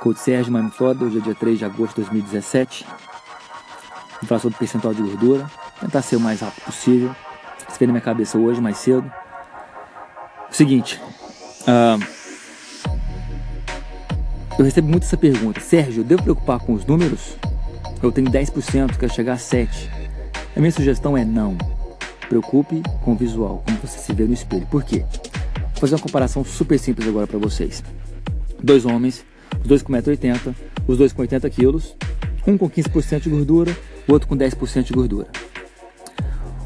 Coach Sérgio Miami Florida, hoje é dia 3 de agosto de 2017. Vou falar sobre percentual de gordura, tentar ser o mais rápido possível. Isso veio na minha cabeça hoje, mais cedo. Seguinte, uh, eu recebo muito essa pergunta. Sérgio, eu devo preocupar com os números? Eu tenho 10%, quero chegar a 7%. A minha sugestão é não. Preocupe com o visual, como você se vê no espelho. Por quê? Vou fazer uma comparação super simples agora para vocês. Dois homens os dois com 1,80m, os dois com 80 quilos, um com 15% de gordura, o outro com 10% de gordura.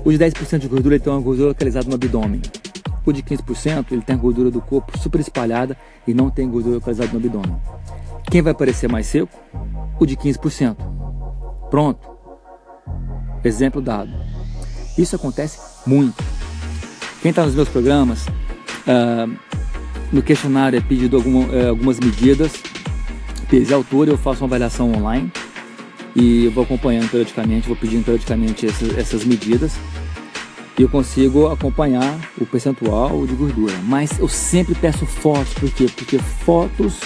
O de 10% de gordura tem uma gordura localizada no abdômen. O de 15% ele tem a gordura do corpo super espalhada e não tem gordura localizada no abdômen. Quem vai parecer mais seco? O de 15%. Pronto. Exemplo dado. Isso acontece muito. Quem está nos meus programas, uh, no questionário é pedido uh, algumas medidas peso e altura, eu faço uma avaliação online e eu vou acompanhando periodicamente, vou pedindo periodicamente essas, essas medidas e eu consigo acompanhar o percentual de gordura. Mas eu sempre peço fotos, por quê? Porque fotos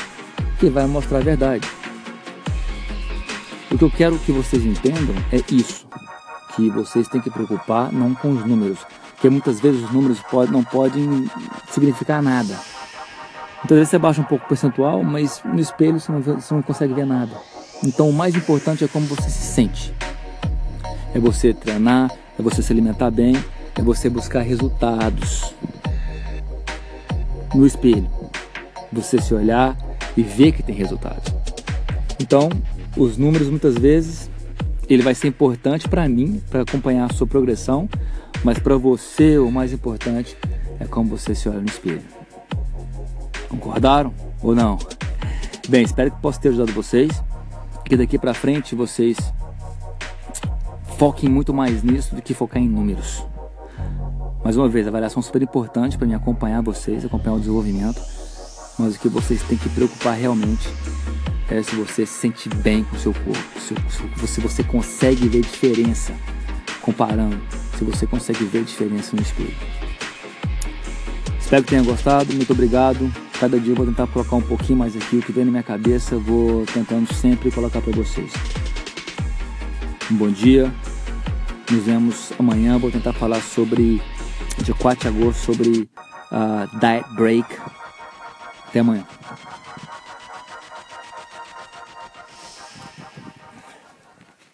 que vai mostrar a verdade. O que eu quero que vocês entendam é isso, que vocês têm que preocupar não com os números, porque muitas vezes os números pode, não podem significar nada. Então, às vezes você baixa um pouco o percentual, mas no espelho você não, você não consegue ver nada. Então, o mais importante é como você se sente. É você treinar, é você se alimentar bem, é você buscar resultados no espelho. Você se olhar e ver que tem resultados. Então, os números muitas vezes ele vai ser importante para mim, para acompanhar a sua progressão, mas para você o mais importante é como você se olha no espelho. Concordaram ou não? Bem, espero que possa ter ajudado vocês. Que daqui para frente vocês foquem muito mais nisso do que focar em números. Mais uma vez, a avaliação é super importante para me acompanhar vocês, acompanhar o desenvolvimento. Mas o que vocês têm que preocupar realmente é se você se sente bem com o seu corpo, se, se você consegue ver diferença comparando, se você consegue ver diferença no espelho. Espero que tenha gostado, muito obrigado. Cada dia eu vou tentar colocar um pouquinho mais aqui, o que vem na minha cabeça, eu vou tentando sempre colocar para vocês. Um bom dia, nos vemos amanhã, vou tentar falar sobre, dia 4 de agosto, sobre uh, Diet Break. Até amanhã.